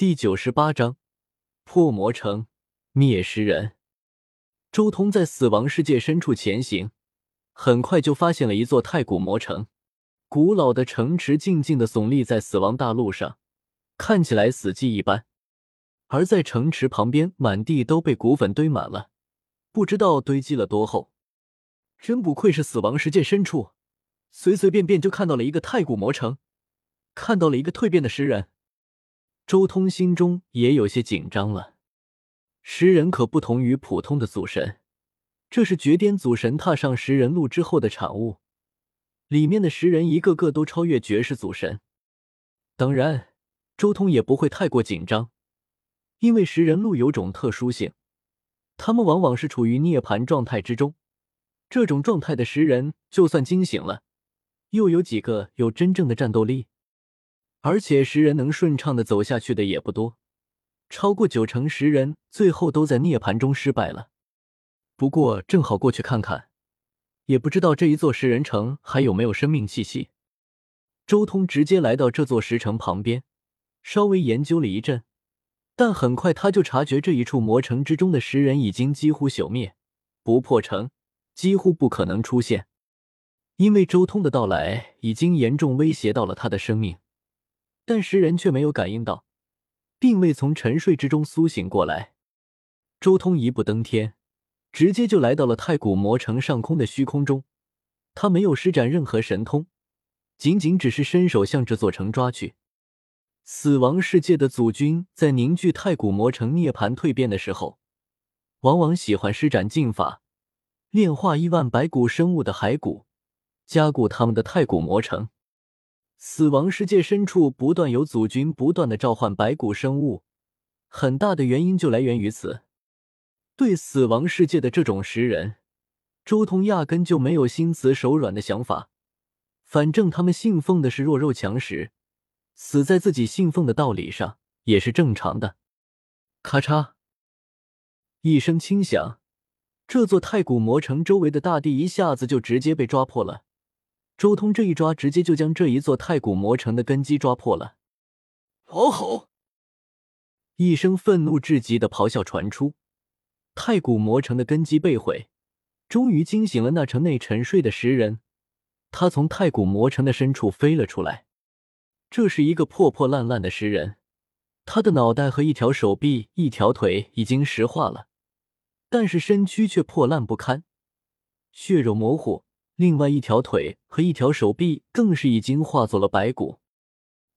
第九十八章破魔城灭食人。周通在死亡世界深处前行，很快就发现了一座太古魔城。古老的城池静静的耸立在死亡大陆上，看起来死寂一般。而在城池旁边，满地都被骨粉堆满了，不知道堆积了多厚。真不愧是死亡世界深处，随随便便就看到了一个太古魔城，看到了一个蜕变的食人。周通心中也有些紧张了。食人可不同于普通的祖神，这是绝巅祖神踏上食人路之后的产物。里面的食人一个个都超越绝世祖神。当然，周通也不会太过紧张，因为食人路有种特殊性，他们往往是处于涅槃状态之中。这种状态的食人，就算惊醒了，又有几个有真正的战斗力？而且食人能顺畅的走下去的也不多，超过九成食人最后都在涅槃中失败了。不过正好过去看看，也不知道这一座食人城还有没有生命气息。周通直接来到这座石城旁边，稍微研究了一阵，但很快他就察觉这一处魔城之中的石人已经几乎朽灭，不破城几乎不可能出现，因为周通的到来已经严重威胁到了他的生命。但石人却没有感应到，并未从沉睡之中苏醒过来。周通一步登天，直接就来到了太古魔城上空的虚空中。他没有施展任何神通，仅仅只是伸手向这座城抓去。死亡世界的祖君在凝聚太古魔城涅槃蜕变的时候，往往喜欢施展禁法，炼化亿万白骨生物的骸骨，加固他们的太古魔城。死亡世界深处不断有祖君不断的召唤白骨生物，很大的原因就来源于此。对死亡世界的这种食人，周通压根就没有心慈手软的想法。反正他们信奉的是弱肉强食，死在自己信奉的道理上也是正常的。咔嚓，一声轻响，这座太古魔城周围的大地一下子就直接被抓破了。周通这一抓，直接就将这一座太古魔城的根基抓破了。嗷吼！一声愤怒至极的咆哮传出，太古魔城的根基被毁，终于惊醒了那城内沉睡的石人。他从太古魔城的深处飞了出来。这是一个破破烂烂的石人，他的脑袋和一条手臂、一条腿已经石化了，但是身躯却破烂不堪，血肉模糊。另外一条腿和一条手臂更是已经化作了白骨，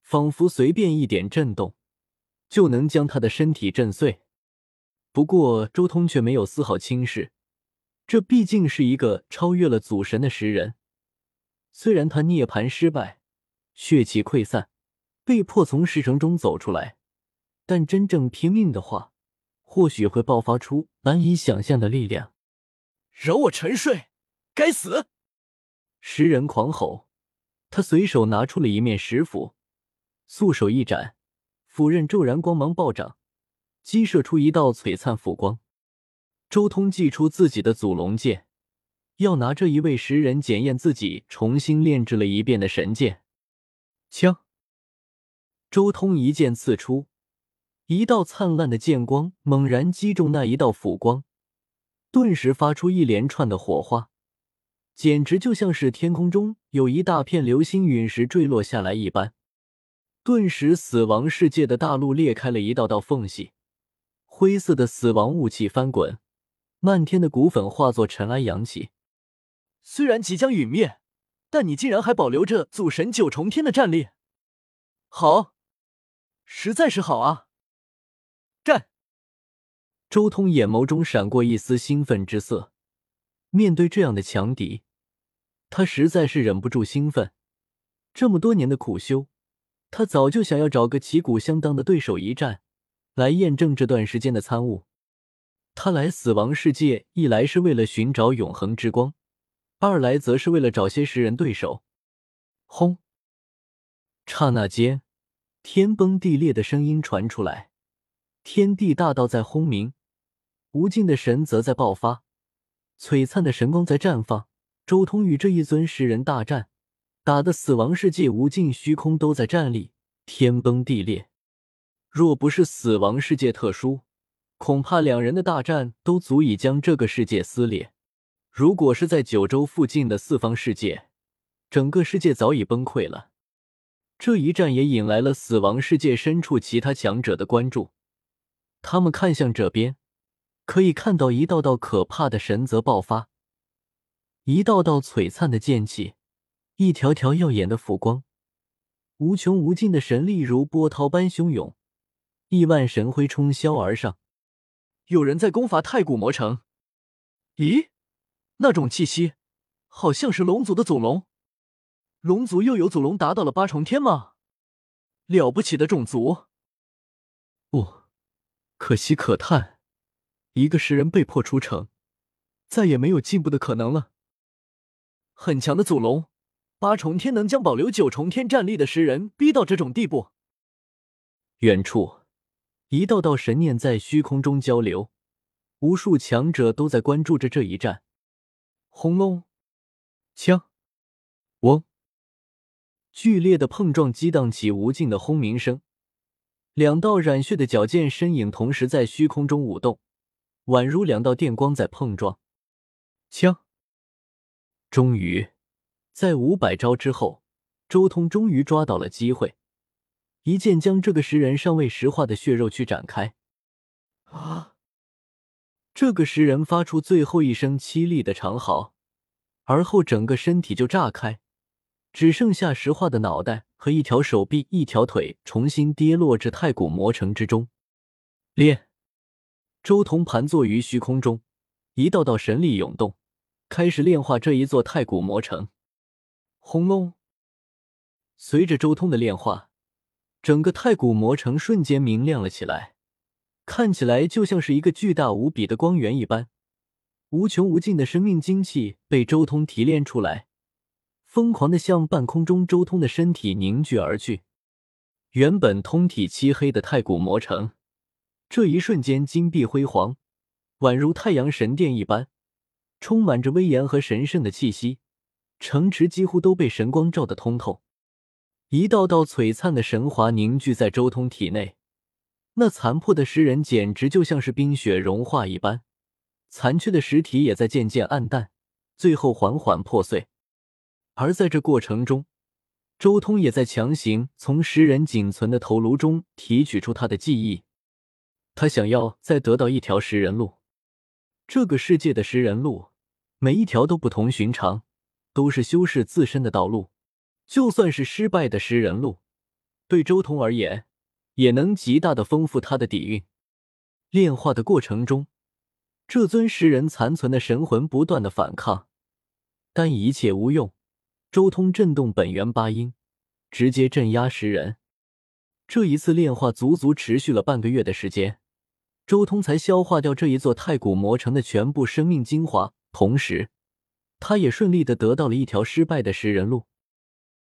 仿佛随便一点震动就能将他的身体震碎。不过周通却没有丝毫轻视，这毕竟是一个超越了祖神的食人。虽然他涅槃失败，血气溃散，被迫从石城中走出来，但真正拼命的话，或许会爆发出难以想象的力量。惹我沉睡，该死！食人狂吼，他随手拿出了一面石斧，素手一斩，斧刃骤然光芒暴涨，激射出一道璀璨斧光。周通祭出自己的祖龙剑，要拿这一位食人检验自己重新炼制了一遍的神剑。枪，周通一剑刺出，一道灿烂的剑光猛然击中那一道斧光，顿时发出一连串的火花。简直就像是天空中有一大片流星陨石坠落下来一般，顿时死亡世界的大陆裂开了一道道缝隙，灰色的死亡雾气翻滚，漫天的骨粉化作尘埃扬起。虽然即将陨灭，但你竟然还保留着祖神九重天的战力，好，实在是好啊！战！周通眼眸中闪过一丝兴奋之色。面对这样的强敌，他实在是忍不住兴奋。这么多年的苦修，他早就想要找个旗鼓相当的对手一战，来验证这段时间的参悟。他来死亡世界，一来是为了寻找永恒之光，二来则是为了找些食人对手。轰！刹那间，天崩地裂的声音传出来，天地大道在轰鸣，无尽的神则在爆发。璀璨的神光在绽放，周通与这一尊石人大战，打的死亡世界无尽虚空都在战栗，天崩地裂。若不是死亡世界特殊，恐怕两人的大战都足以将这个世界撕裂。如果是在九州附近的四方世界，整个世界早已崩溃了。这一战也引来了死亡世界深处其他强者的关注，他们看向这边，可以看到一道道可怕的神则爆发，一道道璀璨的剑气，一条条耀眼的斧光，无穷无尽的神力如波涛般汹涌，亿万神辉冲霄而上。有人在攻伐太古魔城？咦，那种气息，好像是龙族的祖龙。龙族又有祖龙达到了八重天吗？了不起的种族！不，可惜可叹，一个食人被迫出城，再也没有进步的可能了。很强的祖龙，八重天能将保留九重天战力的石人逼到这种地步。远处，一道道神念在虚空中交流，无数强者都在关注着这一战。轰隆，枪，嗡。剧烈的碰撞激荡起无尽的轰鸣声，两道染血的矫健身影同时在虚空中舞动，宛如两道电光在碰撞。枪！终于，在五百招之后，周通终于抓到了机会，一剑将这个食人尚未石化的血肉躯展开。啊！这个食人发出最后一声凄厉的长嚎，而后整个身体就炸开。只剩下石化的脑袋和一条手臂、一条腿，重新跌落至太古魔城之中。炼，周通盘坐于虚空中，一道道神力涌动，开始炼化这一座太古魔城。轰隆！随着周通的炼化，整个太古魔城瞬间明亮了起来，看起来就像是一个巨大无比的光源一般。无穷无尽的生命精气被周通提炼出来。疯狂的向半空中周通的身体凝聚而去。原本通体漆黑的太古魔城，这一瞬间金碧辉煌，宛如太阳神殿一般，充满着威严和神圣的气息。城池几乎都被神光照得通透，一道道璀璨的神华凝聚在周通体内。那残破的石人简直就像是冰雪融化一般，残缺的实体也在渐渐暗淡，最后缓缓破碎。而在这过程中，周通也在强行从石人仅存的头颅中提取出他的记忆。他想要再得到一条食人路。这个世界的食人路，每一条都不同寻常，都是修饰自身的道路。就算是失败的食人路，对周通而言，也能极大的丰富他的底蕴。炼化的过程中，这尊食人残存的神魂不断的反抗，但一切无用。周通震动本源八音，直接镇压食人。这一次炼化足足持续了半个月的时间，周通才消化掉这一座太古魔城的全部生命精华。同时，他也顺利的得到了一条失败的食人路。